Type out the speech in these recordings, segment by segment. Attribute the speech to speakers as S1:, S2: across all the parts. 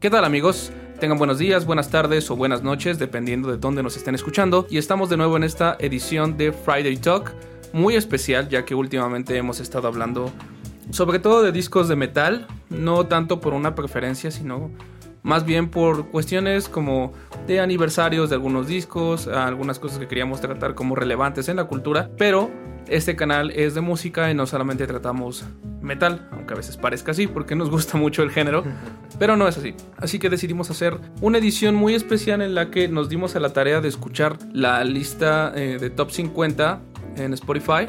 S1: ¿Qué tal amigos? Tengan buenos días, buenas tardes o buenas noches, dependiendo de dónde nos estén escuchando. Y estamos de nuevo en esta edición de Friday Talk, muy especial ya que últimamente hemos estado hablando sobre todo de discos de metal, no tanto por una preferencia, sino más bien por cuestiones como de aniversarios de algunos discos, algunas cosas que queríamos tratar como relevantes en la cultura, pero este canal es de música y no solamente tratamos metal, aunque a veces parezca así porque nos gusta mucho el género, pero no es así. Así que decidimos hacer una edición muy especial en la que nos dimos a la tarea de escuchar la lista eh, de top 50 en Spotify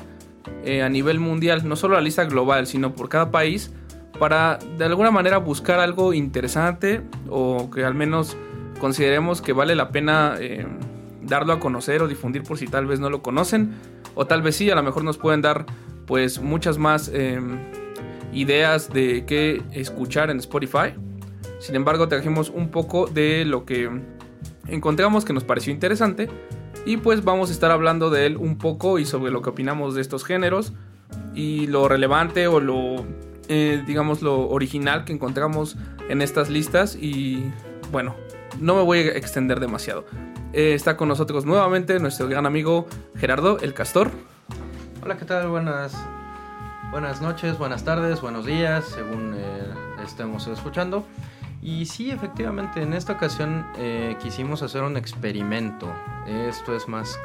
S1: eh, a nivel mundial, no solo la lista global, sino por cada país, para de alguna manera buscar algo interesante o que al menos consideremos que vale la pena eh, darlo a conocer o difundir por si tal vez no lo conocen o tal vez sí, a lo mejor nos pueden dar pues muchas más em, ideas de qué escuchar en Spotify. Sin embargo, trajimos un poco de lo que encontramos que nos pareció interesante y pues vamos a estar hablando de él un poco y sobre lo que opinamos de estos géneros y lo relevante o lo eh, digamos lo original que encontramos en estas listas y bueno, no me voy a extender demasiado. Eh, está con nosotros nuevamente nuestro gran amigo Gerardo, el Castor.
S2: Hola, ¿qué tal? Buenas, buenas noches, buenas tardes, buenos días, según eh, estemos escuchando. Y sí, efectivamente, en esta ocasión eh, quisimos hacer un experimento. Esto es más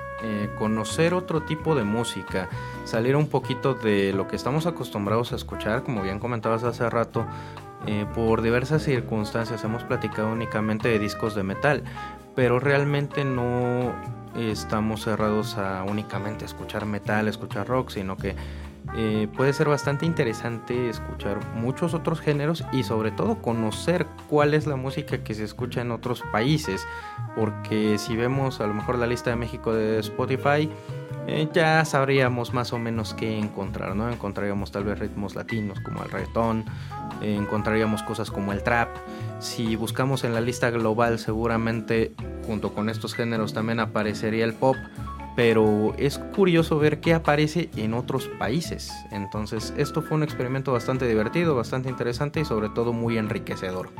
S2: conocer otro tipo de música, salir un poquito de lo que estamos acostumbrados a escuchar, como bien comentabas hace rato, por diversas circunstancias hemos platicado únicamente de discos de metal, pero realmente no estamos cerrados a únicamente escuchar metal, escuchar rock, sino que eh, puede ser bastante interesante escuchar muchos otros géneros y sobre todo conocer cuál es la música que se escucha en otros países, porque si vemos a lo mejor la lista de México de Spotify, eh, ya sabríamos más o menos qué encontrar, ¿no? Encontraríamos tal vez ritmos latinos como el reggaetón, eh, encontraríamos cosas como el trap. Si buscamos en la lista global, seguramente junto con estos géneros también aparecería el pop, pero es curioso ver qué aparece en otros países. Entonces, esto fue un experimento bastante divertido, bastante interesante y sobre todo muy enriquecedor.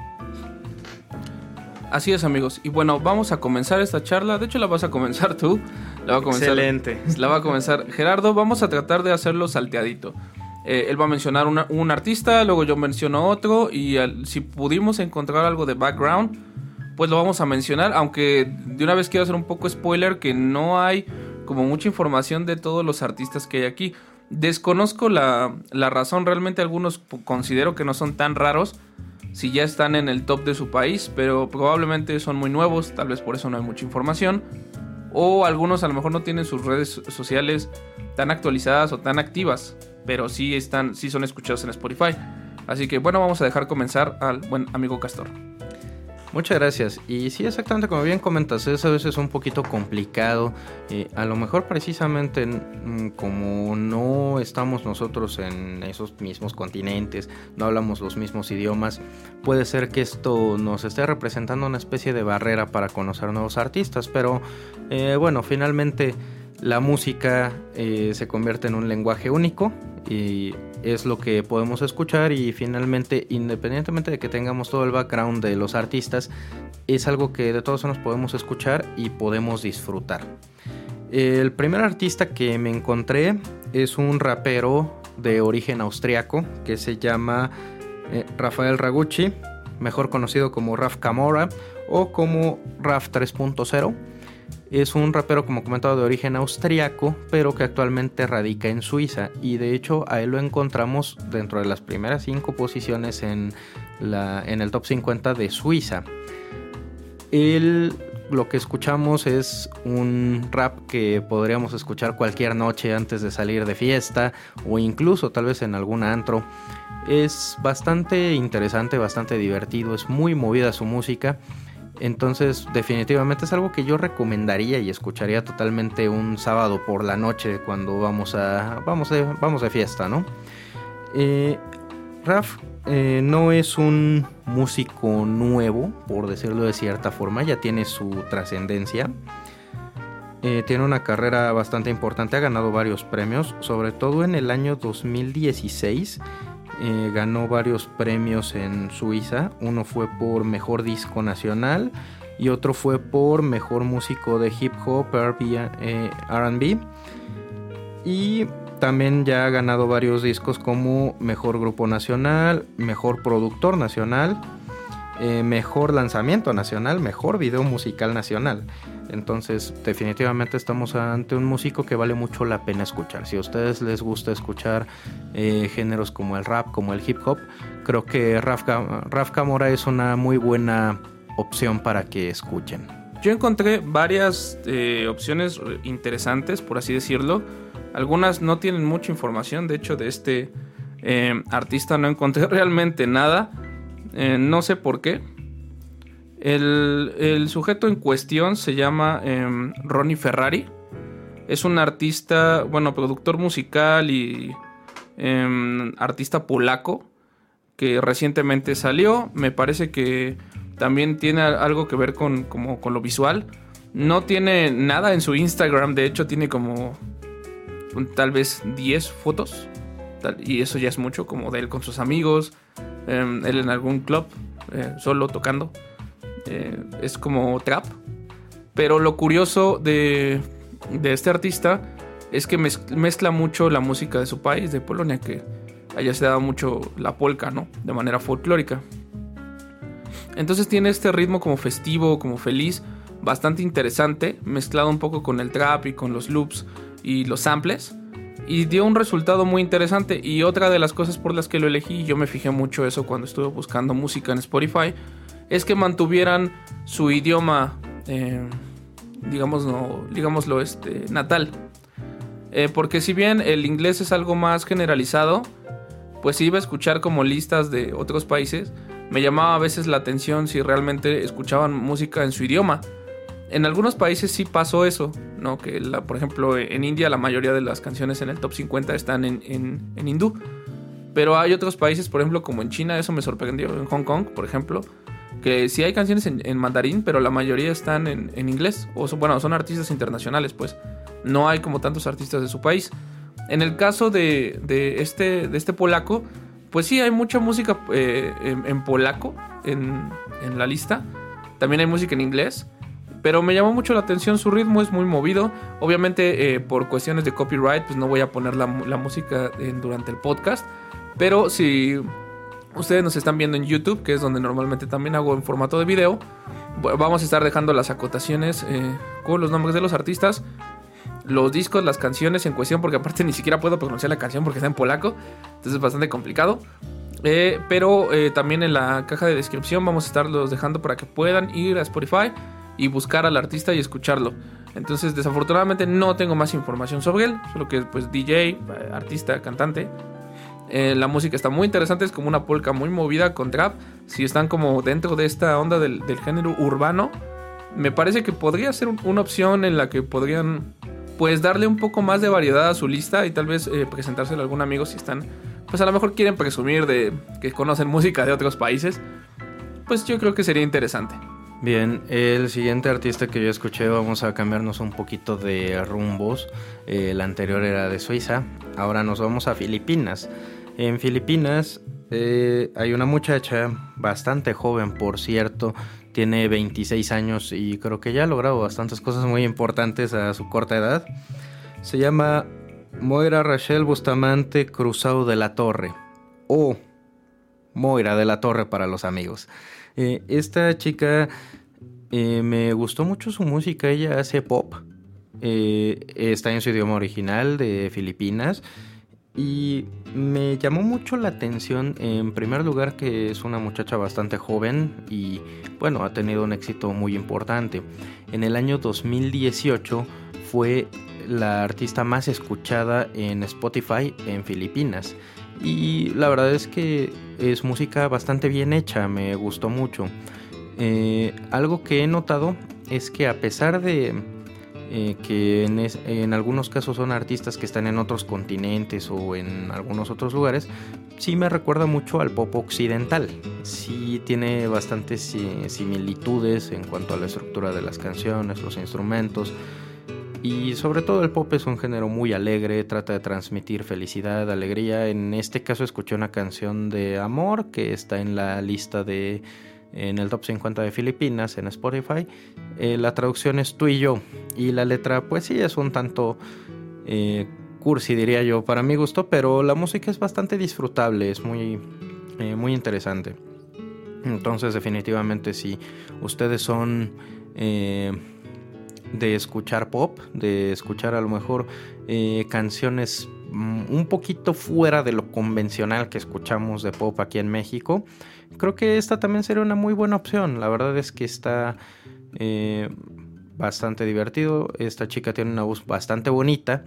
S1: Así es amigos, y bueno, vamos a comenzar esta charla, de hecho la vas a comenzar tú, la va a comenzar,
S2: Excelente.
S1: La va a comenzar Gerardo, vamos a tratar de hacerlo salteadito. Eh, él va a mencionar un artista, luego yo menciono otro, y si pudimos encontrar algo de background, pues lo vamos a mencionar, aunque de una vez quiero hacer un poco spoiler que no hay como mucha información de todos los artistas que hay aquí. Desconozco la, la razón, realmente algunos considero que no son tan raros, si ya están en el top de su país, pero probablemente son muy nuevos, tal vez por eso no hay mucha información. O algunos a lo mejor no tienen sus redes sociales tan actualizadas o tan activas, pero sí están, sí son escuchados en Spotify. Así que bueno, vamos a dejar comenzar al buen amigo Castor.
S2: Muchas gracias. Y sí, exactamente como bien comentas, es a veces un poquito complicado. Eh, a lo mejor precisamente mm, como no estamos nosotros en esos mismos continentes, no hablamos los mismos idiomas, puede ser que esto nos esté representando una especie de barrera para conocer nuevos artistas. Pero eh, bueno, finalmente la música eh, se convierte en un lenguaje único y es lo que podemos escuchar y finalmente independientemente de que tengamos todo el background de los artistas es algo que de todos nos podemos escuchar y podemos disfrutar. El primer artista que me encontré es un rapero de origen austriaco que se llama eh, Rafael Ragucci, mejor conocido como Raf Camora o como Raf 3.0 es un rapero, como comentado, de origen austriaco, pero que actualmente radica en Suiza. Y de hecho, a él lo encontramos dentro de las primeras cinco posiciones en, la, en el top 50 de Suiza. Él, lo que escuchamos es un rap que podríamos escuchar cualquier noche antes de salir de fiesta o incluso tal vez en algún antro. Es bastante interesante, bastante divertido, es muy movida su música entonces, definitivamente es algo que yo recomendaría y escucharía totalmente un sábado por la noche cuando vamos a vamos vamos fiesta, ¿no? Eh, Raf eh, no es un músico nuevo, por decirlo de cierta forma, ya tiene su trascendencia. Eh, tiene una carrera bastante importante, ha ganado varios premios, sobre todo en el año 2016 eh, ganó varios premios en Suiza. Uno fue por Mejor Disco Nacional y otro fue por Mejor Músico de Hip Hop, RB. Y también ya ha ganado varios discos como Mejor Grupo Nacional, Mejor Productor Nacional, eh, Mejor Lanzamiento Nacional, Mejor Video Musical Nacional. Entonces, definitivamente estamos ante un músico que vale mucho la pena escuchar. Si a ustedes les gusta escuchar eh, géneros como el rap, como el hip hop, creo que Raf, Camora es una muy buena opción para que escuchen.
S1: Yo encontré varias eh, opciones interesantes, por así decirlo algunas no tienen mucha información, de hecho de este eh, artista no encontré realmente nada, no sé por qué. El, sujeto en cuestión se llama em, Ronnie Ferrari. Es un artista, bueno, productor musical y em, artista polaco que recientemente salió. Me parece que también tiene algo que ver con, con lo visual. No tiene nada en su Instagram, de hecho tiene como tal vez 10 fotos. y eso ya es mucho, como de él con sus amigos, em, él en algún club, eh, solo tocando. Eh, es como trap. Pero lo curioso de, de este artista es que mezcla mucho la música de su país, de Polonia, que allá se daba mucho la polka, ¿no? De manera folclórica. Entonces tiene este ritmo como festivo, como feliz, bastante interesante, mezclado un poco con el trap y con los loops y los samples. Y dio un resultado muy interesante. Y otra de las cosas por las que lo elegí, yo me fijé mucho eso cuando estuve buscando música en Spotify, es que mantuvieran su idioma, eh, digámoslo, este, natal. Eh, porque si bien el inglés es algo más generalizado, pues iba a escuchar como listas de otros países, me llamaba a veces la atención si realmente escuchaban música en su idioma. En algunos países sí pasó eso, ¿no? Que, la, por ejemplo, en India la mayoría de las canciones en el top 50 están en, en, hindú. Pero hay otros países, por ejemplo, como en China, eso me sorprendió. En Hong Kong, por ejemplo, que sí hay canciones en, mandarín, pero la mayoría están en, en inglés. O bueno, son artistas internacionales, pues. No hay como tantos artistas de su país. En el caso de, de este, de este polaco, pues sí, hay mucha música eh, en, polaco en, en la lista. También hay música en inglés. Pero me llamó mucho la atención, su ritmo es muy movido. Obviamente eh, por cuestiones de copyright, pues no voy a poner la, música durante el podcast. Pero si ustedes nos están viendo en YouTube, que es donde normalmente también hago en formato de video, vamos a estar dejando las acotaciones eh, con los nombres de los artistas, los discos, las canciones en cuestión, porque aparte ni siquiera puedo pronunciar la canción porque está en polaco, entonces es bastante complicado. Eh, pero también en la caja de descripción vamos a estarlos dejando para que puedan ir a Spotify y buscar al artista y escucharlo. Entonces, desafortunadamente no tengo más información sobre él, solo que pues DJ, eh, artista, cantante. Eh, la música está muy interesante, es como una polka muy movida con trap. Si están como dentro de esta onda del, género urbano, me parece que podría ser una opción en la que podrían pues darle un poco más de variedad a su lista y tal vez eh, presentárselo a algún amigo si están, pues a lo mejor quieren presumir de que conocen música de otros países. Pues yo creo que sería interesante.
S2: Bien, el siguiente artista que yo escuché, vamos a cambiarnos un poquito de rumbos. Eh, el anterior era de Suiza, ahora nos vamos a Filipinas. En Filipinas eh, hay una muchacha bastante joven, por cierto, tiene 26 años y creo que ya ha logrado bastantes cosas muy importantes a su corta edad. Se llama Moira Rachel Bustamante Cruzado de la Torre o Moira de la Torre para los amigos. Eh, esta chica eh, me gustó mucho su música, ella hace pop. Está en su idioma original de Filipinas. Y me llamó mucho la atención, en primer lugar, que es una muchacha bastante joven y, bueno, ha tenido un éxito muy importante. En el año 2018 fue la artista más escuchada en Spotify en Filipinas. Y la verdad es que es música bastante bien hecha, me gustó mucho. Eh, algo que he notado es que a pesar de eh, que en, algunos casos son artistas que están en otros continentes o en algunos otros lugares, sí me recuerda mucho al pop occidental. Sí tiene bastantes similitudes en cuanto a la estructura de las canciones, los instrumentos. Y sobre todo el pop es un género muy alegre, trata de transmitir felicidad, alegría. En este caso escuché una canción de amor que está en la lista de en el top 50 de Filipinas en Spotify. Eh, la traducción es tú y yo y la letra pues sí es un tanto eh, cursi diría yo para mi gusto, pero la música es bastante disfrutable, es muy, eh, muy interesante. Entonces definitivamente si ustedes son de escuchar pop, de escuchar a lo mejor canciones mm, un poquito fuera de lo convencional que escuchamos de pop aquí en México, creo que esta también sería una muy buena opción. La verdad es que está eh, bastante divertido. Esta chica tiene una voz bastante bonita.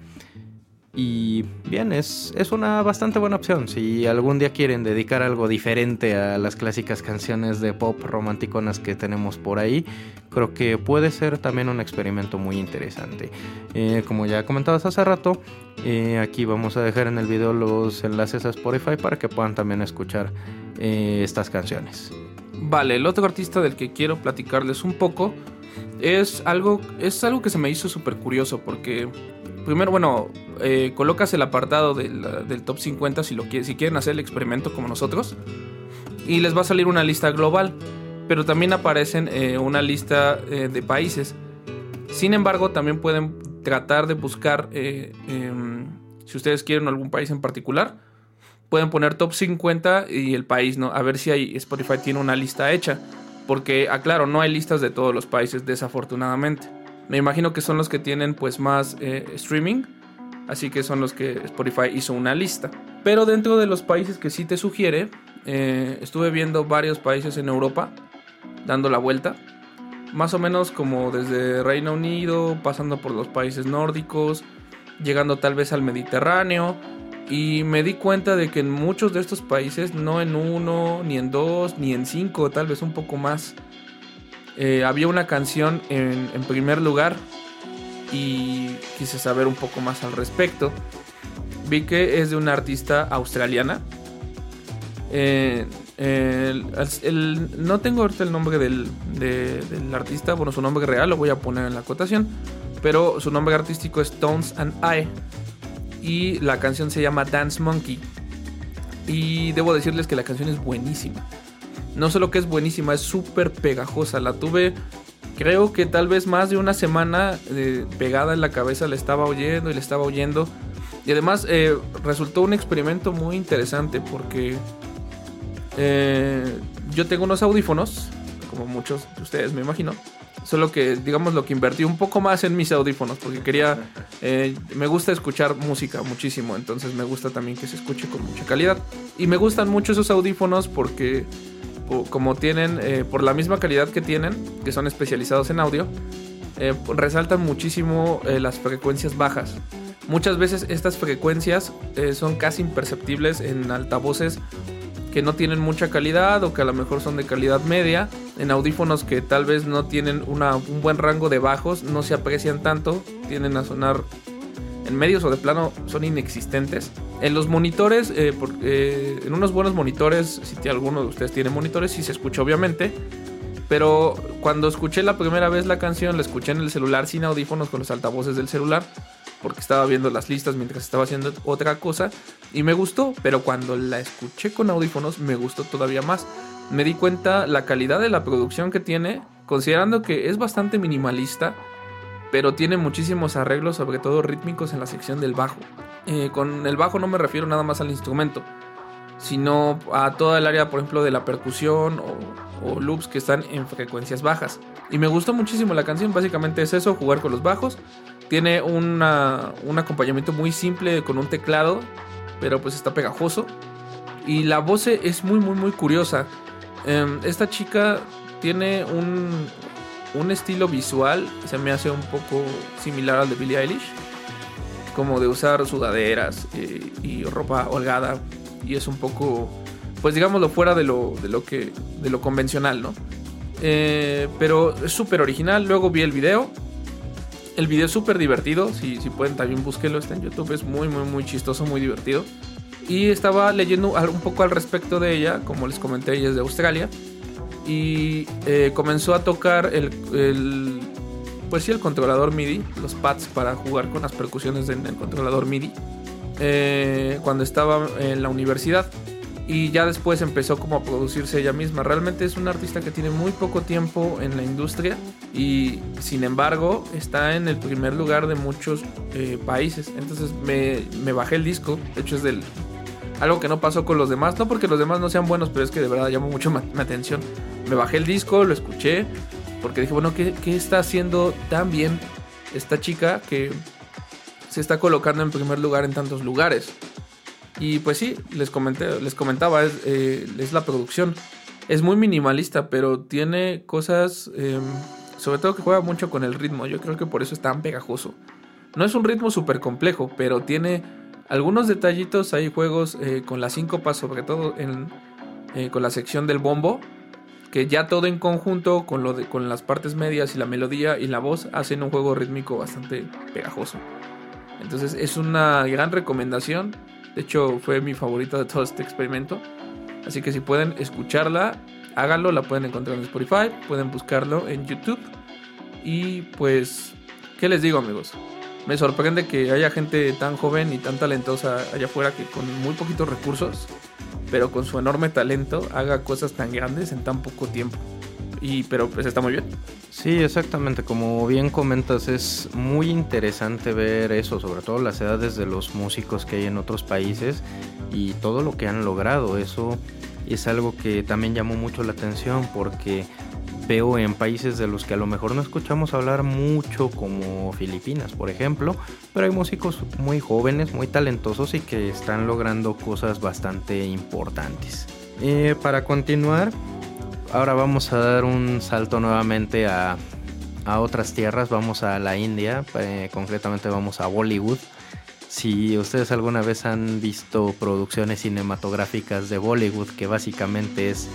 S2: Y bien, es, es una bastante buena opción. Si algún día quieren dedicar algo diferente a las clásicas canciones de pop romanticonas que tenemos por ahí, creo que puede ser también un experimento muy interesante. Eh, como ya comentabas hace rato, eh, aquí vamos a dejar en el video los enlaces a Spotify para que puedan también escuchar eh, estas canciones.
S1: Vale, el otro artista del que quiero platicarles un poco es algo, es algo que se me hizo súper curioso porque primero, bueno, eh, colocas el apartado del, top 50 si, lo, si quieren hacer el experimento como nosotros y les va a salir una lista global, pero también aparecen eh, una lista de países. Sin embargo, también pueden tratar de buscar, em, si ustedes quieren algún país en particular, pueden poner top 50 y el país, ¿no? A ver si hay, Spotify tiene una lista hecha. Porque, aclaro, no hay listas de todos los países, desafortunadamente. Me imagino que son los que tienen pues más eh, streaming. Así que son los que Spotify hizo una lista. Pero dentro de los países que sí te sugiere, eh, estuve viendo varios países en Europa dando la vuelta. Más o menos como desde Reino Unido, pasando por los países nórdicos, llegando tal vez al Mediterráneo y me di cuenta de que en muchos de estos países, no en uno, ni en dos, ni en cinco, tal vez un poco más, eh, había una canción en, primer lugar y quise saber un poco más al respecto. Vi que es de una artista australiana. Eh, no tengo ahorita el nombre del, del, artista, bueno, su nombre real lo voy a poner en la acotación, pero su nombre artístico es Tones and I y la canción se llama Dance Monkey. Y debo decirles que la canción es buenísima. No solo que es buenísima, es súper pegajosa. La tuve, creo que tal vez más de una semana eh, pegada en la cabeza, la estaba oyendo y le estaba oyendo. Y además eh, resultó un experimento muy interesante porque eh, yo tengo unos audífonos, como muchos de ustedes me imagino Solo que, digamos, lo que invertí un poco más en mis audífonos, porque quería, me gusta escuchar música muchísimo, entonces me gusta también que se escuche con mucha calidad. Y me gustan mucho esos audífonos porque, como tienen, eh, por la misma calidad que tienen, que son especializados en audio, eh, resaltan muchísimo las frecuencias bajas. Muchas veces estas frecuencias son casi imperceptibles en altavoces que no tienen mucha calidad o que a lo mejor son de calidad media. En audífonos que tal vez no tienen un buen rango de bajos, no se aprecian tanto, tienden a sonar en medios o de plano son inexistentes. En los monitores, eh, eh, en unos buenos monitores, si alguno de ustedes tiene monitores, sí se escucha obviamente. Pero cuando escuché la primera vez la canción, la escuché en el celular sin audífonos con los altavoces del celular porque estaba viendo las listas mientras estaba haciendo otra cosa y me gustó, pero cuando la escuché con audífonos me gustó todavía más. Me di cuenta la calidad de la producción que tiene, considerando que es bastante minimalista, pero tiene muchísimos arreglos, sobre todo rítmicos en la sección del bajo. Eh, con el bajo no me refiero nada más al instrumento, sino a toda el área, por ejemplo, de la percusión o, loops que están en frecuencias bajas. Y me gustó muchísimo la canción, básicamente es eso, jugar con los bajos tiene un acompañamiento muy simple con un teclado, pero pues está pegajoso. Y la voz es muy, muy, muy curiosa. Em, esta chica tiene un, un estilo visual, se me hace un poco similar al de Billie Eilish. Como de usar sudaderas y, y ropa holgada. Y es un poco, pues digámoslo, fuera de lo, de lo, que, de lo convencional, ¿no? Eh, pero es súper original. Luego vi el video el video es súper divertido. Si, si pueden, también búsquenlo. Está en YouTube. Es muy, muy, muy chistoso, muy divertido. Y estaba leyendo un poco al respecto de ella. Como les comenté, ella es de Australia. Y eh, comenzó a tocar el, pues sí, el controlador MIDI, los pads para jugar con las percusiones en el controlador MIDI, eh, cuando estaba en la universidad. Y ya después empezó como a producirse ella misma. Realmente es una artista que tiene muy poco tiempo en la industria y sin embargo está en el primer lugar de muchos eh, países. Entonces me, me bajé el disco. De hecho es del, algo que no pasó con los demás. No porque los demás no sean buenos, pero es que de verdad llamó mucho mi atención. Me bajé el disco, lo escuché porque dije, bueno, ¿qué, está haciendo tan bien esta chica que se está colocando en primer lugar en tantos lugares? Y pues sí, les, comenté, les comentaba, es, eh, la producción. Es muy minimalista, pero tiene cosas, em, sobre todo que juega mucho con el ritmo. Yo creo que por eso es tan pegajoso. No es un ritmo súper complejo, pero tiene algunos detallitos. Hay juegos eh, con las síncopas, sobre todo eh, con la sección del bombo, que ya todo en conjunto con, lo de, con las partes medias y la melodía y la voz hacen un juego rítmico bastante pegajoso. Entonces es una gran recomendación. De hecho fue mi favorita de todo este experimento. Así que si pueden escucharla, háganlo. La pueden encontrar en Spotify, pueden buscarlo en YouTube. Y pues, ¿qué les digo amigos? Me sorprende que haya gente tan joven y tan talentosa allá afuera que con muy poquitos recursos pero con su enorme talento haga cosas tan grandes en tan poco tiempo. Y pero pues está muy bien.
S2: Sí, exactamente, como bien comentas, es muy interesante ver eso, sobre todo las edades de los músicos que hay en otros países y todo lo que han logrado. Eso es algo que también llamó mucho la atención porque veo en países de los que a lo mejor no escuchamos hablar mucho, como Filipinas, por ejemplo, pero hay músicos muy jóvenes, muy talentosos y que están logrando cosas bastante importantes. Eh, para continuar, ahora vamos a dar un salto nuevamente a, otras tierras, vamos a la India, eh, concretamente vamos a Bollywood. Si ustedes alguna vez han visto producciones cinematográficas de Bollywood, que básicamente es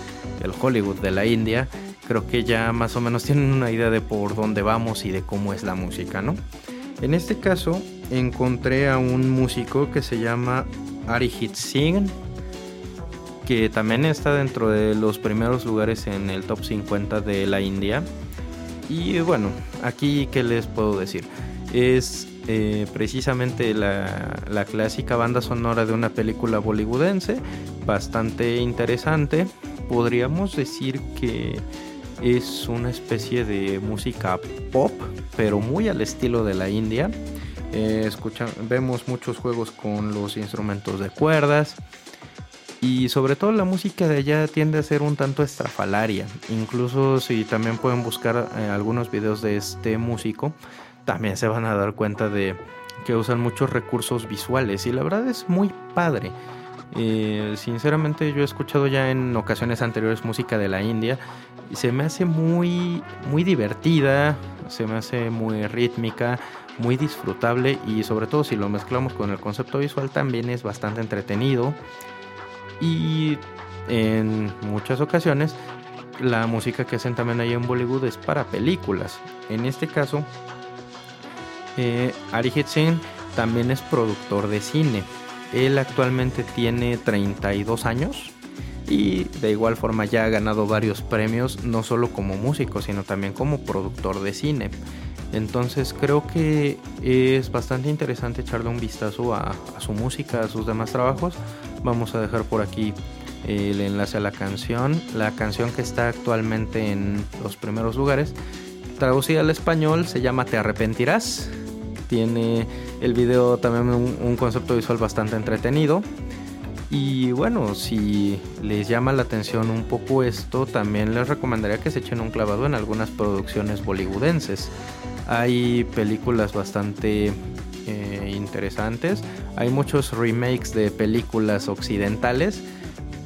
S2: el Hollywood de la India, creo que ya más o menos tienen una idea de por dónde vamos y de cómo es la música, ¿no? En este caso encontré a un músico que se llama Arijit Singh, que también está dentro de los primeros lugares en el top 50 de la India. Y bueno, aquí qué les puedo decir. Es eh, precisamente la, la clásica banda sonora de una película bollywoodense, bastante interesante. Podríamos decir que es una especie de música pop, pero muy al estilo de la India. Eh, vemos muchos juegos con los instrumentos de cuerdas. Y sobre todo la música de allá tiende a ser un tanto estrafalaria. Incluso si también pueden buscar eh, algunos videos de este músico, también se van a dar cuenta de que usan muchos recursos visuales. Y la verdad es muy padre. Eh, sinceramente yo he escuchado ya en ocasiones anteriores música de la India y se me hace muy, muy divertida, se me hace muy rítmica, muy disfrutable y sobre todo si lo mezclamos con el concepto visual también es bastante entretenido y en muchas ocasiones la música que hacen también ahí en Bollywood es para películas. En este caso, eh, Arijit Singh también es productor de cine. Él actualmente tiene 32 años y de igual forma ya ha ganado varios premios, no solo como músico, sino también como productor de cine. Entonces creo que es bastante interesante echarle un vistazo a, su música, a sus demás trabajos. Vamos a dejar por aquí el enlace a la canción, la canción que está actualmente en los primeros lugares. Traducida al español se llama Te arrepentirás tiene el video también un, concepto visual bastante entretenido. Y bueno, si les llama la atención un poco esto, también les recomendaría que se echen un clavado en algunas producciones bollywoodenses. Hay películas bastante eh, interesantes. Hay muchos remakes de películas occidentales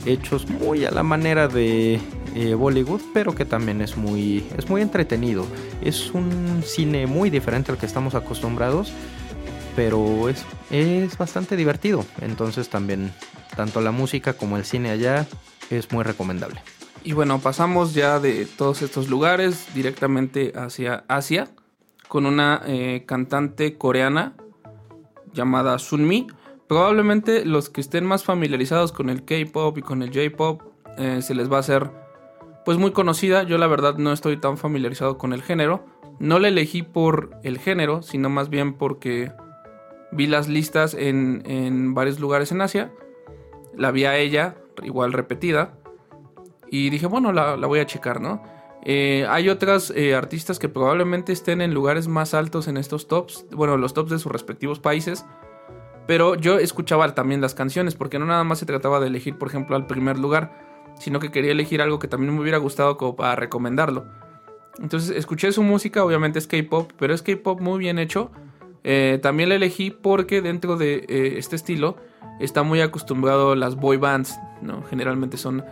S2: hechos muy a la manera de eh, Bollywood, pero que también es muy, es muy entretenido. Es un cine muy diferente al que estamos acostumbrados, pero es, es bastante divertido. Entonces también, tanto la música como el cine allá es muy recomendable.
S1: Y bueno, pasamos ya de todos estos lugares directamente hacia Asia con una eh, cantante coreana llamada Sunmi. Probablemente los que estén más familiarizados con el K-pop y con el J-pop eh, se les va a hacer pues muy conocida. Yo la verdad no estoy tan familiarizado con el género, No la elegí por el género, sino más bien porque vi las listas en, varios lugares en Asia. La vi a ella, igual repetida. Y dije, bueno, la, voy a checar, ¿no? Eh, hay otras eh, artistas que probablemente estén en lugares más altos en estos tops. Bueno, los tops de sus respectivos países. Pero yo escuchaba también las canciones, porque no nada más se trataba de elegir, por ejemplo, al primer lugar, sino que quería elegir algo que también me hubiera gustado como para recomendarlo. Entonces escuché su música, obviamente es K-pop, pero es K-pop muy bien hecho. Eh, también la elegí porque dentro de eh, este estilo está muy acostumbrado las boy bands, ¿no? Generalmente son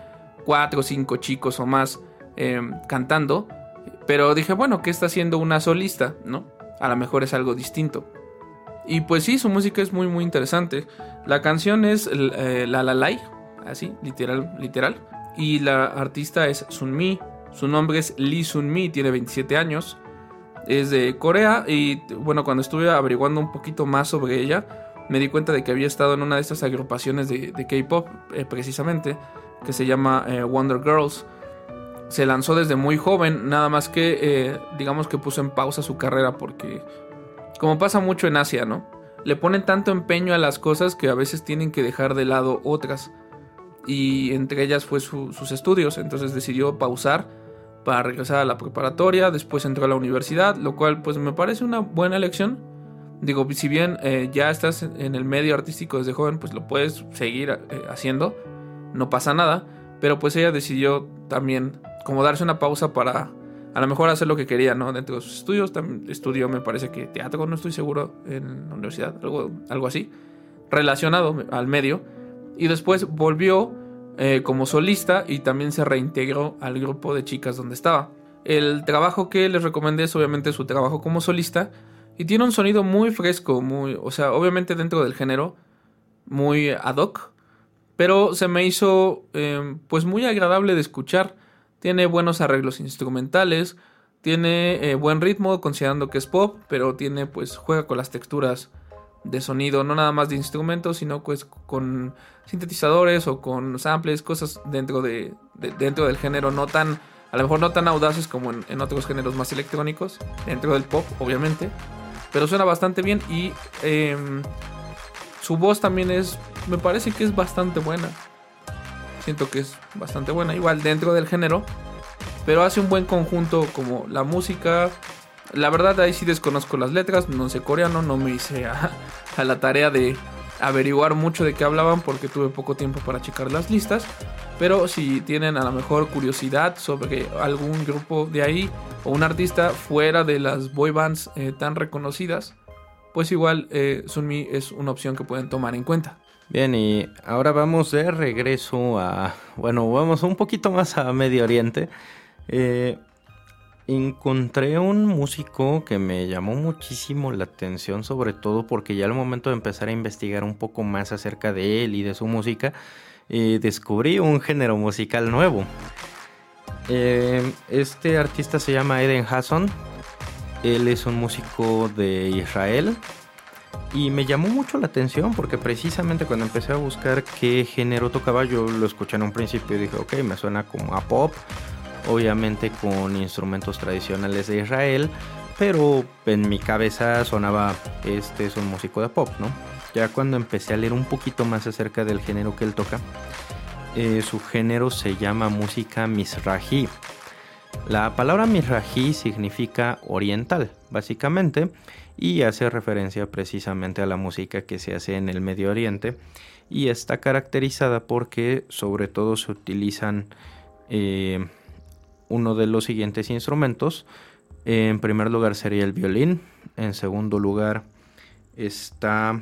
S1: cuatro o cinco chicos o más eh, cantando. Pero dije, bueno, ¿qué está haciendo una solista? ¿No? A lo mejor es algo distinto. Y pues sí, su música es muy muy interesante. La canción es La La Lai, así, literal, literal. Y la artista es Sunmi. Su nombre es Lee Sunmi, tiene 27 años. Es de Corea y bueno, cuando estuve averiguando un poquito más sobre ella, me di cuenta de que había estado en una de estas agrupaciones de, K-Pop, eh, precisamente, que se llama eh, Wonder Girls. Se lanzó desde muy joven, nada más que eh, digamos que puso en pausa su carrera porque como pasa mucho en Asia, ¿no? Le ponen tanto empeño a las cosas que a veces tienen que dejar de lado otras. Y entre ellas fue sus estudios, entonces decidió pausar para regresar a la preparatoria, después entró a la universidad, lo cual pues me parece una buena elección. Digo, si bien eh, ya estás en el medio artístico desde joven, pues lo puedes seguir eh, haciendo, no pasa nada, pero pues ella decidió también como darse una pausa para a lo mejor hacer lo que quería, ¿no? Dentro de sus estudios, también estudió, me parece que teatro, no estoy seguro, en la universidad, algo, algo así, relacionado al medio. Y después volvió eh, como solista y también se reintegró al grupo de chicas donde estaba. El trabajo que les recomendé es obviamente su trabajo como solista y tiene un sonido muy fresco, muy, o sea, obviamente dentro del género, muy ad hoc, pero se me hizo eh, pues muy agradable de escuchar tiene buenos arreglos instrumentales, tiene eh, buen ritmo considerando que es pop, pero tiene pues juega con las texturas de sonido, no nada más de instrumentos, sino pues con sintetizadores o con samples, cosas dentro de, dentro del género no tan a lo mejor no tan audaces como en, otros géneros más electrónicos, dentro del pop, obviamente, pero suena bastante bien y em, su voz también es, me parece que es bastante buena. Siento que es bastante buena, igual dentro del género. Pero hace un buen conjunto como la música. La verdad ahí sí desconozco las letras, no sé coreano, no me hice a, la tarea de averiguar mucho de qué hablaban porque tuve poco tiempo para checar las listas. Pero si tienen a lo mejor curiosidad sobre algún grupo de ahí o un artista fuera de las boy bands eh, tan reconocidas, pues igual eh, Sunmi es una opción que pueden tomar en cuenta.
S2: Bien, y ahora vamos de regreso a, bueno, vamos un poquito más a Medio Oriente. Eh, encontré un músico que me llamó muchísimo la atención, sobre todo porque ya al momento de empezar a investigar un poco más acerca de él y de su música, eh, descubrí un género musical nuevo. Eh, este artista se llama Eden Hasson. Él es un músico de Israel y me llamó mucho la atención porque precisamente cuando empecé a buscar qué género tocaba, yo lo escuché en un principio y dije, ok, me suena como a pop, obviamente con instrumentos tradicionales de Israel, pero en mi cabeza sonaba, este es un músico de pop, ¿no? Ya cuando empecé a leer un poquito más acerca del género que él toca, eh, su género se llama música misraji. La palabra misraji significa oriental, básicamente, y hace referencia precisamente a la música que se hace en el Medio Oriente y está caracterizada porque sobre todo se utilizan eh, uno de los siguientes instrumentos. En primer lugar sería el violín, en segundo lugar está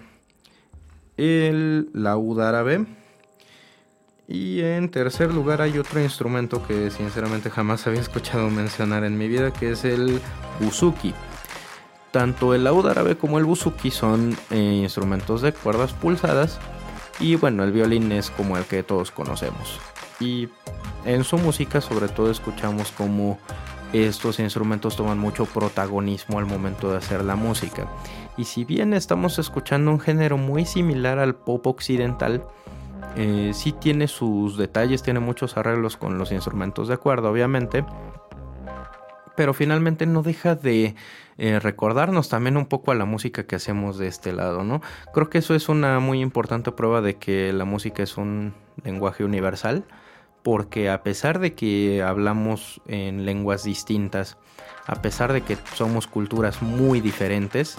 S2: el laúd árabe y en tercer lugar hay otro instrumento que sinceramente jamás había escuchado mencionar en mi vida que es el buzuki. Tanto el laúd árabe como el buzuki son eh, instrumentos de cuerdas pulsadas y bueno, el violín es como el que todos conocemos. Y en su música sobre todo escuchamos como estos instrumentos toman mucho protagonismo al momento de hacer la música. Y si bien estamos escuchando un género muy similar al pop occidental, eh, sí tiene sus detalles, tiene muchos arreglos con los instrumentos de cuerda, obviamente, pero finalmente no deja de eh, recordarnos también un poco a la música que hacemos de este lado, ¿no? Creo que eso es una muy importante prueba de que la música es un lenguaje universal, porque a pesar de que hablamos en lenguas distintas, a pesar de que somos culturas muy diferentes,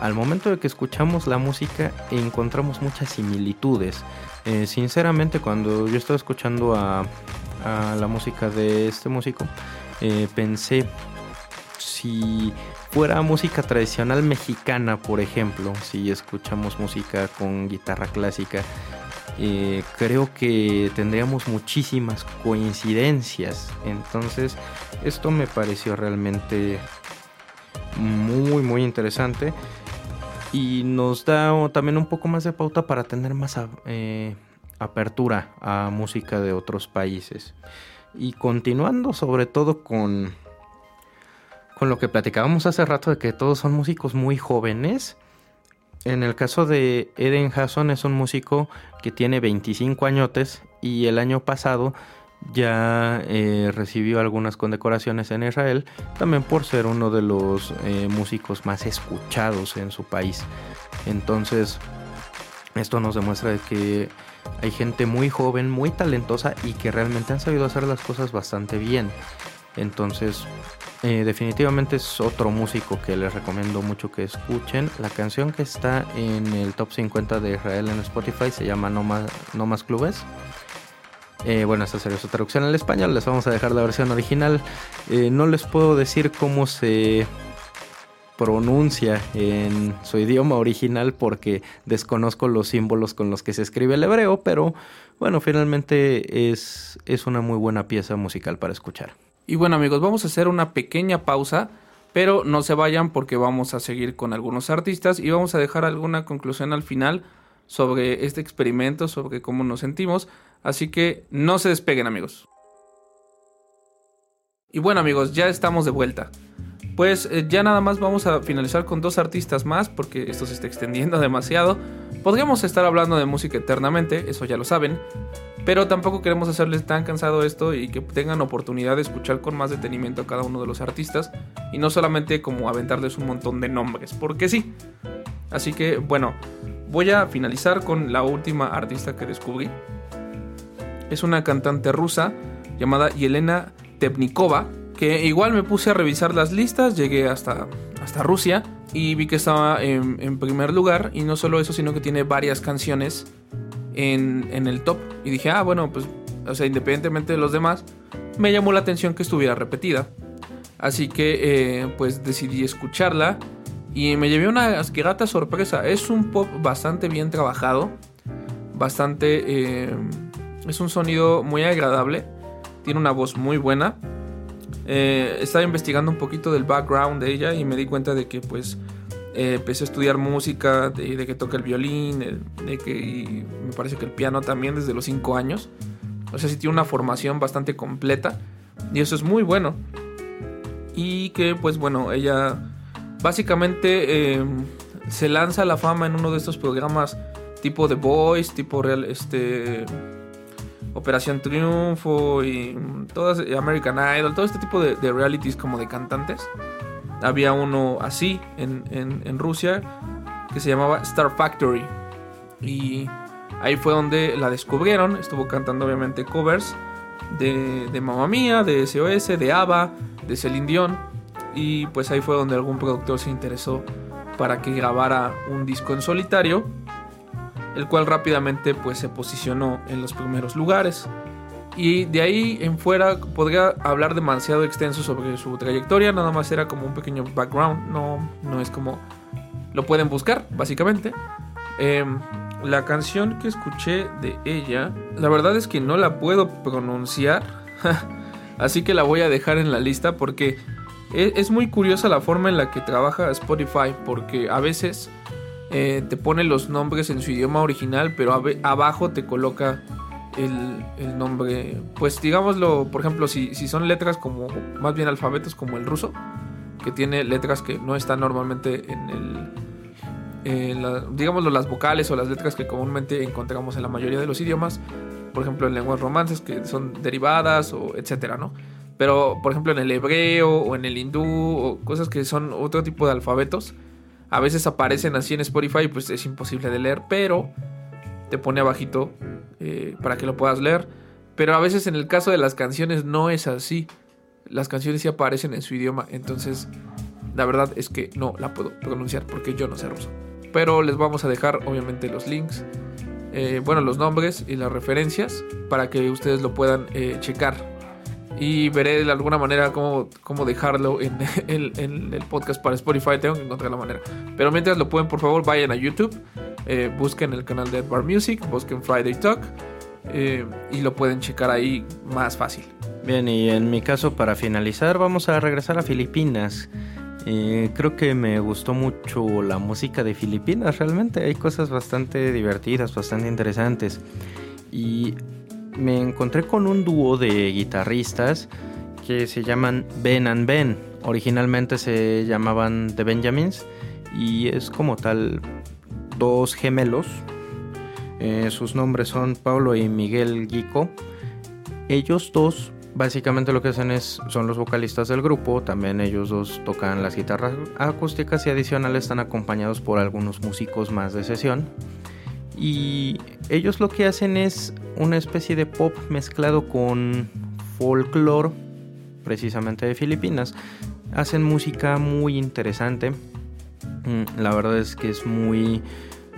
S2: al momento de que escuchamos la música encontramos muchas similitudes. Eh, sinceramente, cuando yo estaba escuchando a, la música de este músico, eh, pensé si fuera música tradicional mexicana, por ejemplo, si escuchamos música con guitarra clásica, eh, creo que tendríamos muchísimas coincidencias. Entonces, esto me pareció realmente muy, muy interesante. Y nos da también un poco más de pauta para tener más eh, apertura a música de otros países. Y continuando sobre todo con, con lo que platicábamos hace rato de que todos son músicos muy jóvenes. En el caso de Eden Hasson es un músico que tiene 25 añotes y el año pasado ya eh, recibió algunas condecoraciones en Israel, también por ser uno de los eh, músicos más escuchados en su país. Entonces, esto nos demuestra que hay gente muy joven, muy talentosa y que realmente han sabido hacer las cosas bastante bien. Entonces, eh, definitivamente es otro músico que les recomiendo mucho que escuchen. La canción que está en el top 50 de Israel en Spotify se llama No Más, no más Clubes. Eh, bueno, esta sería su traducción al español. Les vamos a dejar la versión original. Eh, no les puedo decir cómo se pronuncia en su idioma original porque desconozco los símbolos con los que se escribe el hebreo, pero bueno, finalmente es, es una muy buena pieza musical para escuchar.
S1: Y bueno amigos, vamos a hacer una pequeña pausa, pero no se vayan porque vamos a seguir con algunos artistas y vamos a dejar alguna conclusión al final sobre este experimento, sobre cómo nos sentimos. Así que no se despeguen amigos. Y bueno amigos, ya estamos de vuelta. Pues eh, ya nada más vamos a finalizar con dos artistas más porque esto se está extendiendo demasiado. Podríamos estar hablando de música eternamente, eso ya lo saben. Pero tampoco queremos hacerles tan cansado esto y que tengan oportunidad de escuchar con más detenimiento a cada uno de los artistas y no solamente como aventarles un montón de nombres, porque sí. Así que bueno, voy a finalizar con la última artista que descubrí. Es una cantante rusa llamada Yelena Tepnikova, que igual me puse a revisar las listas, llegué hasta, hasta Rusia y vi que estaba en, en primer lugar y no solo eso, sino que tiene varias canciones en, el top. Y dije, ah, bueno, pues, o sea, independientemente de los demás, me llamó la atención que estuviera repetida. Así que, eh, pues, decidí escucharla. Y me llevé una grata sorpresa. Es un pop bastante bien trabajado. Bastante... Eh, es un sonido muy agradable. Tiene una voz muy buena. Eh, estaba investigando un poquito del background de ella y me di cuenta de que pues eh, empecé a estudiar música, de, que toca el violín, de que me parece que el piano también desde los 5 años. O sea, sí tiene una formación bastante completa y eso es muy bueno. Y que pues bueno, ella básicamente em, se lanza a la fama en uno de estos programas tipo The Voice, tipo Real, este... Operación Triunfo y todas American Idol, todo este tipo de realities como de cantantes había uno así en, Rusia que se llamaba Star Factory. Y ahí fue donde la descubrieron. Estuvo cantando obviamente covers de, de Mamma Mía, de SOS, de ABBA, de Celine Dion. Y pues ahí fue donde algún productor se interesó para que grabara un disco en solitario. El cual rápidamente pues se posicionó en los primeros lugares. Y de ahí en fuera podría hablar demasiado extenso sobre su trayectoria, nada más era como un pequeño background, no, no es como... Lo pueden buscar, básicamente. Em, la canción que escuché de ella, la verdad es que no la puedo pronunciar, así que la voy a dejar en la lista porque e, es, muy curiosa la forma en la que trabaja Spotify, porque a veces eh, te pone los nombres en su idioma original, pero abajo te coloca el, nombre, pues digámoslo, por ejemplo, si, son letras como, más bien alfabetos como el ruso, que tiene letras que no están normalmente en el, digámoslo, las vocales o las letras que comúnmente encontramos en la mayoría de los idiomas, por ejemplo, en lenguas romances que son derivadas o etcétera, ¿no? Pero, por ejemplo, en el hebreo o en el hindú o cosas que son otro tipo de alfabetos, a veces aparecen así en Spotify, pues es imposible de leer, pero te pone abajito eh, para que lo puedas leer. Pero a veces en el caso de las canciones no es así. Las canciones sí aparecen en su idioma, entonces la verdad es que no la puedo pronunciar porque yo no sé ruso. Pero les vamos a dejar obviamente los links, eh, bueno, los nombres y las referencias para que ustedes lo puedan eh, checar. Y veré de alguna manera cómo, cómo dejarlo en el, podcast para Spotify. Tengo que encontrar la manera. Pero mientras lo pueden, por favor, vayan a YouTube. Eh, busquen el canal de Bar Music. Busquen Friday Talk. y lo pueden checar ahí más fácil.
S2: Bien, y en mi caso, para finalizar, vamos a regresar a Filipinas. Eh, creo que me gustó mucho la música de Filipinas, realmente hay cosas bastante divertidas, bastante interesantes. Y me encontré con un dúo de guitarristas que se llaman Ben and Ben. Originalmente se llamaban The Benjamins y es como tal dos gemelos. Eh, sus nombres son Pablo y Miguel Guico. Ellos dos Básicamente lo que hacen es, son los vocalistas del grupo, también ellos dos tocan las guitarras acústicas y adicionales están acompañados por algunos músicos más de sesión. Y ellos lo que hacen es una especie de pop mezclado con folklore, precisamente de Filipinas. Hacen música muy interesante. Mm, la verdad es que es muy,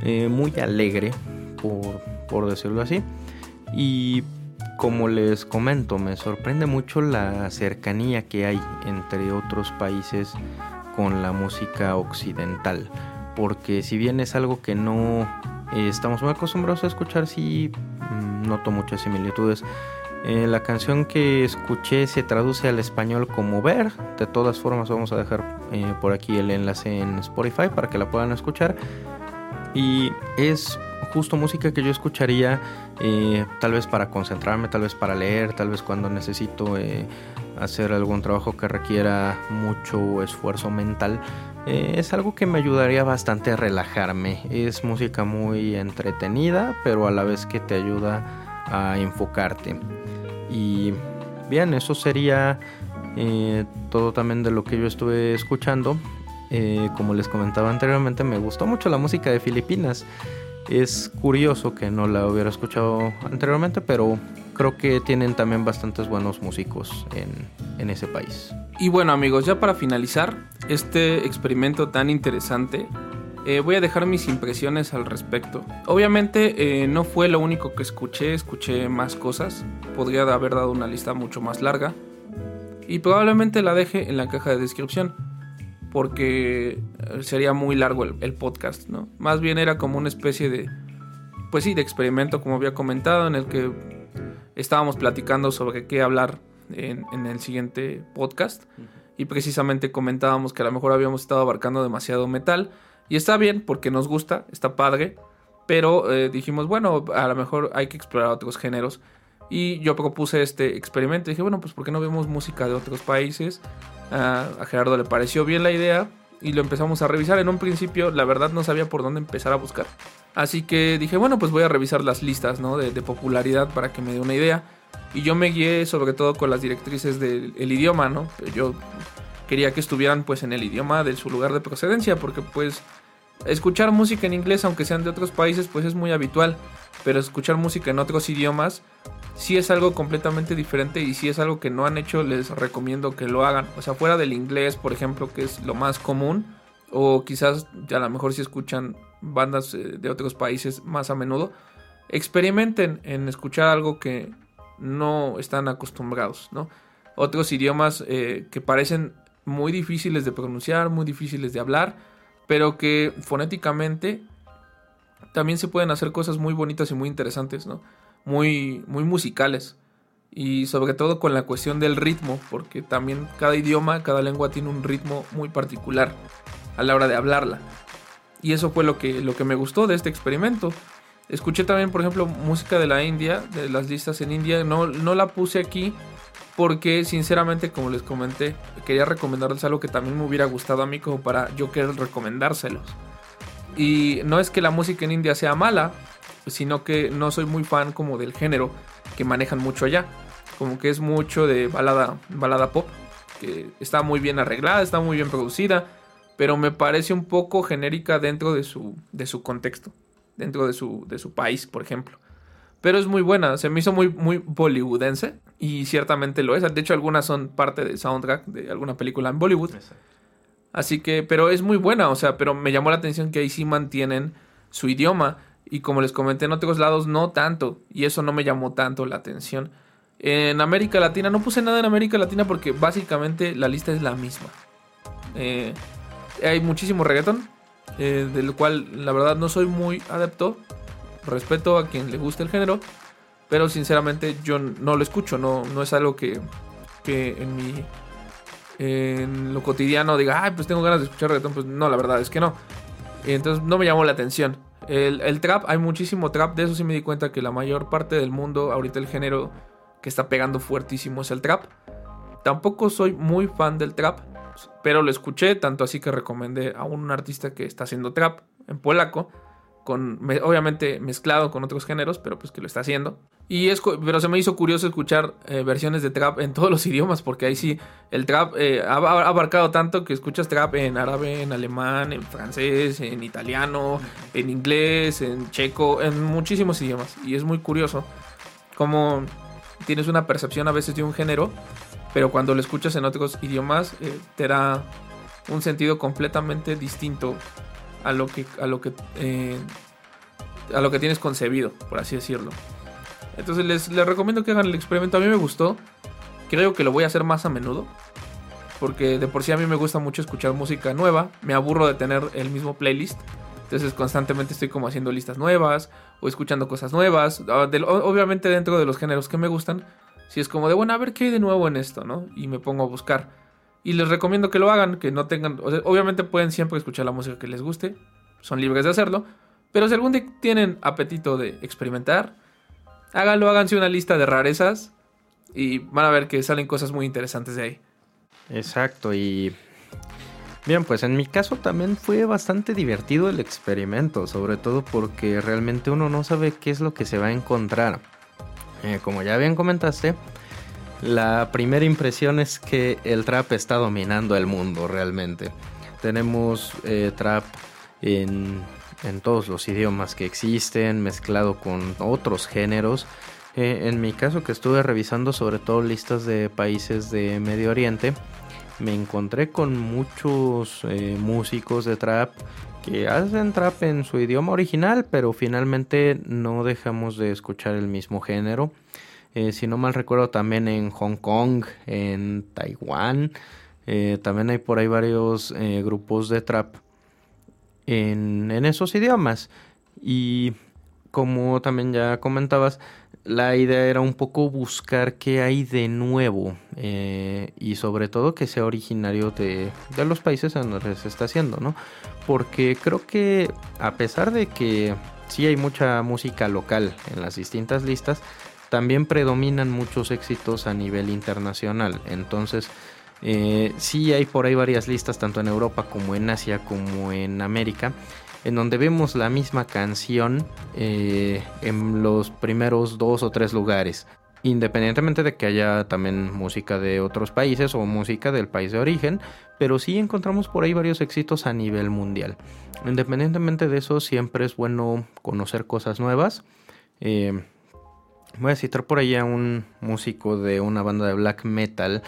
S2: eh, muy alegre, por, por decirlo así. Y como les comento, me sorprende mucho la cercanía que hay entre otros países con la música occidental. Porque si bien es algo que no eh, estamos muy acostumbrados a escuchar, sí mm, noto muchas similitudes. Eh, la canción que escuché se traduce al español como ver. De todas formas vamos a dejar eh, por aquí el enlace en Spotify para que la puedan escuchar. Y es justo música que yo escucharía eh, tal vez para concentrarme, tal vez para leer, tal vez cuando necesito eh, hacer algún trabajo que requiera mucho esfuerzo mental. Eh, es algo que me ayudaría bastante a relajarme. Es música muy entretenida, pero a la vez que te ayuda a enfocarte. Y bien, eso sería todo también de lo que yo estuve escuchando. como les comentaba anteriormente, me gustó mucho la música de Filipinas. Es curioso que no la hubiera escuchado anteriormente, pero creo que tienen también bastantes buenos músicos en, ese país.
S1: Y bueno amigos, ya para finalizar este experimento tan interesante, eh, voy a dejar mis impresiones al respecto. Obviamente eh, no fue lo único que escuché, escuché más cosas, podría haber dado una lista mucho más larga y probablemente la deje en la caja de descripción porque eh, sería muy largo el, podcast, ¿no? Más bien era como una especie de, pues sí, de experimento, como había comentado, en el que estábamos platicando sobre qué hablar en, el siguiente podcast. Y precisamente comentábamos que a lo mejor habíamos estado abarcando demasiado metal. Y está bien, porque nos gusta, está padre. Pero eh, dijimos, bueno, a lo mejor hay que explorar otros géneros. Y yo propuse este experimento. Dije, bueno, pues ¿por qué no vemos música de otros países? a Gerardo le pareció bien la idea y lo empezamos a revisar. En un principio, la verdad, no sabía por dónde empezar a buscar. Así que dije, bueno, pues voy a revisar las listas ¿no? de, popularidad para que me dé una idea. Y yo me guié sobre todo con las directrices del idioma, ¿no? Yo quería que estuvieran pues en el idioma de su lugar de procedencia, porque pues escuchar música en inglés, aunque sean de otros países, pues es muy habitual. Pero escuchar música en otros idiomas si es algo completamente diferente y si es algo que no han hecho, les recomiendo que lo hagan. O sea, fuera del inglés, por ejemplo, que es lo más común, o quizás a lo mejor si escuchan bandas eh, de otros países más a menudo, experimenten en escuchar algo que no están acostumbrados, ¿no? Otros idiomas eh, que parecen muy difíciles de pronunciar, muy difíciles de hablar, pero que fonéticamente también se pueden hacer cosas muy bonitas y muy interesantes, ¿no? muy, muy musicales. Y sobre todo con la cuestión del ritmo, porque también cada idioma, cada lengua tiene un ritmo muy particular a la hora de hablarla. Y eso fue lo que, lo que me gustó de este experimento. Escuché también, por ejemplo, música de la India, de las listas en India. No, no la puse aquí porque, sinceramente, como les comenté, quería recomendarles algo que también me hubiera gustado a mí como para yo querer recomendárselos. Y no es que la música en India sea mala, sino que no soy muy fan como del género que manejan mucho allá. como que es mucho de balada, balada pop, que está muy bien arreglada, está muy bien producida, pero me parece un poco genérica dentro de su, de su contexto, dentro de su, de su país, por ejemplo. Pero es muy buena, se me hizo muy, muy bollywoodense y ciertamente lo es. De hecho, algunas son parte del soundtrack de alguna película en Bollywood. Así que, pero es muy buena, o sea, pero me llamó la atención que ahí sí mantienen su idioma. Y como les comenté en otros lados, no tanto. Y eso no me llamó tanto la atención. En América Latina, no puse nada en América Latina porque básicamente la lista es la misma. Eh, hay muchísimo reggaeton, eh, del cual la verdad no soy muy adepto. Respeto a quien le guste el género, pero sinceramente yo no lo escucho, no, no es algo que, que en mi en lo cotidiano diga, ay, pues tengo ganas de escuchar reggaeton, pues no, la verdad es que no. Entonces no me llamó la atención. El, el, trap, hay muchísimo trap, de eso sí me di cuenta que la mayor parte del mundo, ahorita el género que está pegando fuertísimo es el trap. Tampoco soy muy fan del trap, pero lo escuché, tanto así que recomendé a un artista que está haciendo trap en polaco con, obviamente mezclado con otros géneros, pero pues que lo está haciendo. Y es, pero se me hizo curioso escuchar eh, versiones de trap en todos los idiomas, porque ahí sí el trap eh, ha, abarcado tanto que escuchas trap en árabe, en alemán, en francés, en italiano, en inglés, en checo, en muchísimos idiomas. Y es muy curioso cómo tienes una percepción a veces de un género, pero cuando lo escuchas en otros idiomas eh, te da un sentido completamente distinto a lo que a lo que eh, a lo que tienes concebido, por así decirlo. Entonces les, les recomiendo que hagan el experimento. A mí me gustó. Creo que lo voy a hacer más a menudo. Porque de por sí a mí me gusta mucho escuchar música nueva. Me aburro de tener el mismo playlist. Entonces constantemente estoy como haciendo listas nuevas o escuchando cosas nuevas. Ah, obviamente dentro de los géneros que me gustan. Si es como de, bueno, a ver qué hay de nuevo en esto, ¿no? Y me pongo a buscar. Y les recomiendo que lo hagan, que no tengan... obviamente pueden siempre escuchar la música que les guste, son libres de hacerlo, pero si algún día tienen apetito de experimentar, háganlo, háganse una lista de rarezas y van a ver que salen cosas muy interesantes de ahí.
S2: Exacto, y bien, pues en mi caso también fue bastante divertido el experimento, sobre todo porque realmente uno no sabe qué es lo que se va a encontrar. Eh, como ya bien comentaste, la primera impresión es que el trap está dominando el mundo realmente. Tenemos eh, trap en, todos los idiomas que existen, mezclado con otros géneros. Eh, en mi caso que estuve revisando sobre todo listas de países de Medio Oriente, me encontré con muchos músicos de trap que hacen trap en su idioma original, pero finalmente no dejamos de escuchar el mismo género. Eh, si no mal recuerdo, también en Hong Kong, en Taiwán. Eh, también hay por ahí varios eh, grupos de trap en, esos idiomas. Y como también ya comentabas, la idea era un poco buscar qué hay de nuevo y sobre todo que sea originario de, de, los países en donde se está haciendo, ¿no? Porque creo que a pesar de que sí hay mucha música local en las distintas listas, también predominan muchos éxitos a nivel internacional. Entonces, eh, sí hay por ahí varias listas, tanto en Europa como en Asia, como en América, en donde vemos la misma canción eh, en los primeros dos o tres lugares. Independientemente de que haya también música de otros países o música del país de origen, pero sí encontramos por ahí varios éxitos a nivel mundial. Independientemente de eso, siempre es bueno conocer cosas nuevas. Eh, Voy a citar por ahí a un músico de una banda de black metal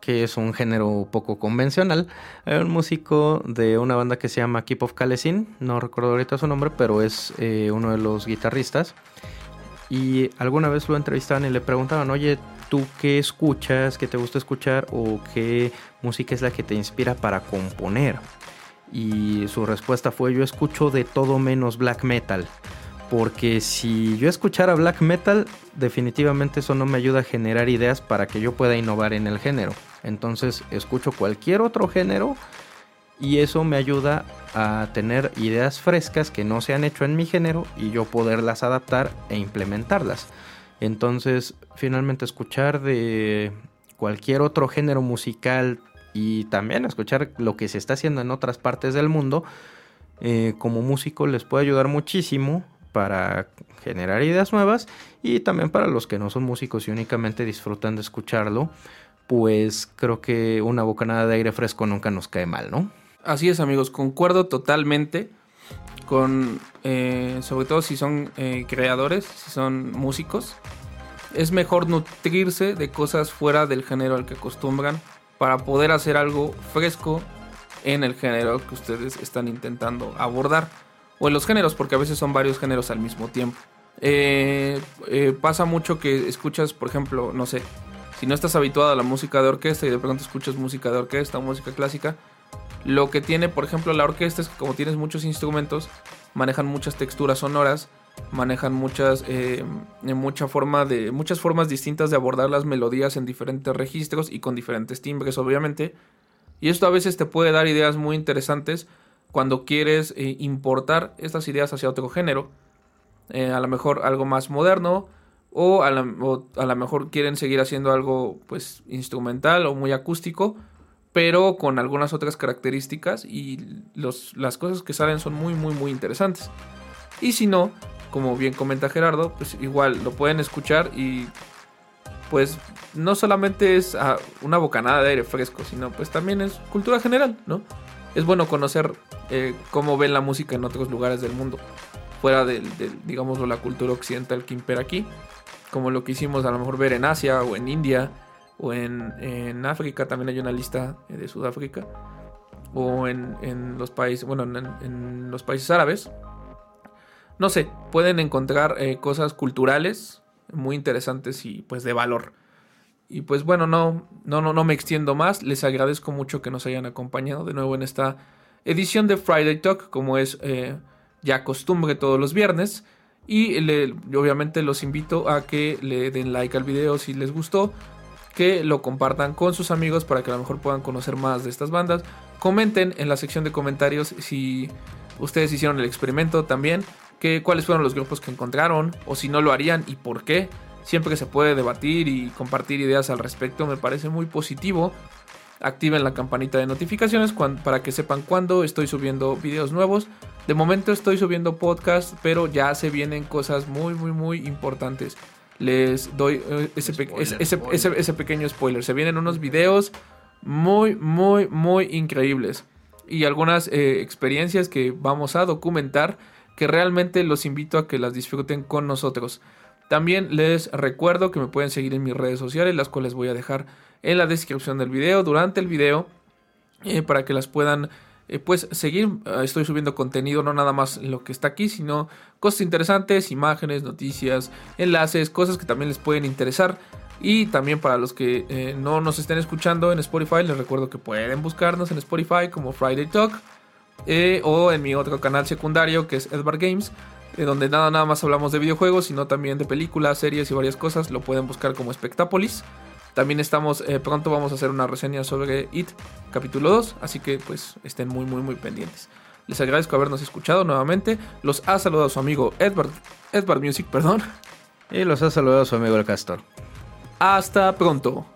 S2: que es un género poco convencional. Hay un músico de una banda que se llama Keep of Kalesin, no recuerdo ahorita su nombre, pero es eh, uno de los guitarristas. Y alguna vez lo entrevistaban y le preguntaban, oye, ¿tú qué escuchas, qué te gusta escuchar o qué música es la que te inspira para componer? Y su respuesta fue, yo escucho de todo menos black metal. Porque si yo escuchara black metal, definitivamente eso no me ayuda a generar ideas para que yo pueda innovar en el género. Entonces escucho cualquier otro género y eso me ayuda a tener ideas frescas que no se han hecho en mi género y yo poderlas adaptar e implementarlas. Entonces, finalmente escuchar de cualquier otro género musical y también escuchar lo que se está haciendo en otras partes del mundo, eh, como músico les puede ayudar muchísimo para generar ideas nuevas y también para los que no son músicos y únicamente disfrutan de escucharlo, pues creo que una bocanada de aire fresco nunca nos cae mal, ¿no?
S1: Así es amigos, concuerdo totalmente con, eh, sobre todo si son eh, creadores, si son músicos, es mejor nutrirse de cosas fuera del género al que acostumbran para poder hacer algo fresco en el género que ustedes están intentando abordar. O en los géneros, porque a veces son varios géneros al mismo tiempo. Eh, pasa mucho que escuchas, por ejemplo, no sé, si no estás habituado a la música de orquesta y de pronto escuchas música de orquesta o música clásica, lo que tiene, por ejemplo, la orquesta es que como tienes muchos instrumentos, manejan muchas texturas sonoras, manejan muchas, eh, mucha forma de, muchas formas distintas de abordar las melodías en diferentes registros y con diferentes timbres, obviamente. Y esto a veces te puede dar ideas muy interesantes cuando quieres eh, importar estas ideas hacia otro género. Eh, a lo mejor algo más moderno o a, lo mejor quieren seguir haciendo algo pues instrumental o muy acústico pero con algunas otras características y los, las cosas que salen son muy, muy, muy interesantes. Y si no, como bien comenta Gerardo, pues igual lo pueden escuchar y pues no solamente es ah, una bocanada de aire fresco, sino pues también es cultura general, ¿no? Es bueno conocer eh, cómo ven la música en otros lugares del mundo, fuera de, digamos, la cultura occidental que impera aquí, como lo que hicimos a lo mejor ver en Asia o en India o en, África también hay una lista eh, de Sudáfrica, o en, los países, bueno, en, los países árabes. No sé, pueden encontrar eh, cosas culturales muy interesantes y pues de valor. Y pues bueno, no, no, no, no me extiendo más. Les agradezco mucho que nos hayan acompañado de nuevo en esta edición de Friday Talk, como es eh, ya costumbre todos los viernes. Y obviamente los invito a que le den like al video si les gustó que lo compartan con sus amigos para que a lo mejor puedan conocer más de estas bandas. Comenten en la sección de comentarios si ustedes hicieron el experimento también, que, cuáles fueron los grupos que encontraron o si no lo harían y por qué. Siempre se puede debatir y compartir ideas al respecto, me parece muy positivo. Activen la campanita de notificaciones para que sepan cuándo estoy subiendo videos nuevos. De momento estoy subiendo podcast, pero ya se vienen cosas muy, muy, muy importantes les doy eh, ese, ese, pequeño spoiler. Se vienen unos videos muy, muy, muy increíbles. Y algunas eh, experiencias que vamos a documentar que realmente los invito a que las disfruten con nosotros. También les recuerdo que me pueden seguir en mis redes sociales, las cuales voy a dejar en la descripción del video, durante el video, eh, para que las puedan eh, pues seguir, ah, estoy subiendo contenido, no nada más lo que está aquí, sino cosas interesantes, imágenes, noticias, enlaces, cosas que también les pueden interesar. Y también para los que eh, no nos estén escuchando en Spotify, les recuerdo que pueden buscarnos en Spotify como Friday Talk o en mi otro canal secundario que es Edward Games, donde nada, nada más hablamos de videojuegos, sino también de películas, series y varias cosas. Lo pueden buscar como Spectapolis. También estamos, eh, pronto vamos a hacer una reseña sobre It, capítulo 2, así que pues estén muy, muy, muy pendientes. Les agradezco habernos escuchado nuevamente. Los ha saludado su amigo Edward, Edward Music, perdón.
S2: Y los ha saludado su amigo el Castor.
S1: Hasta pronto.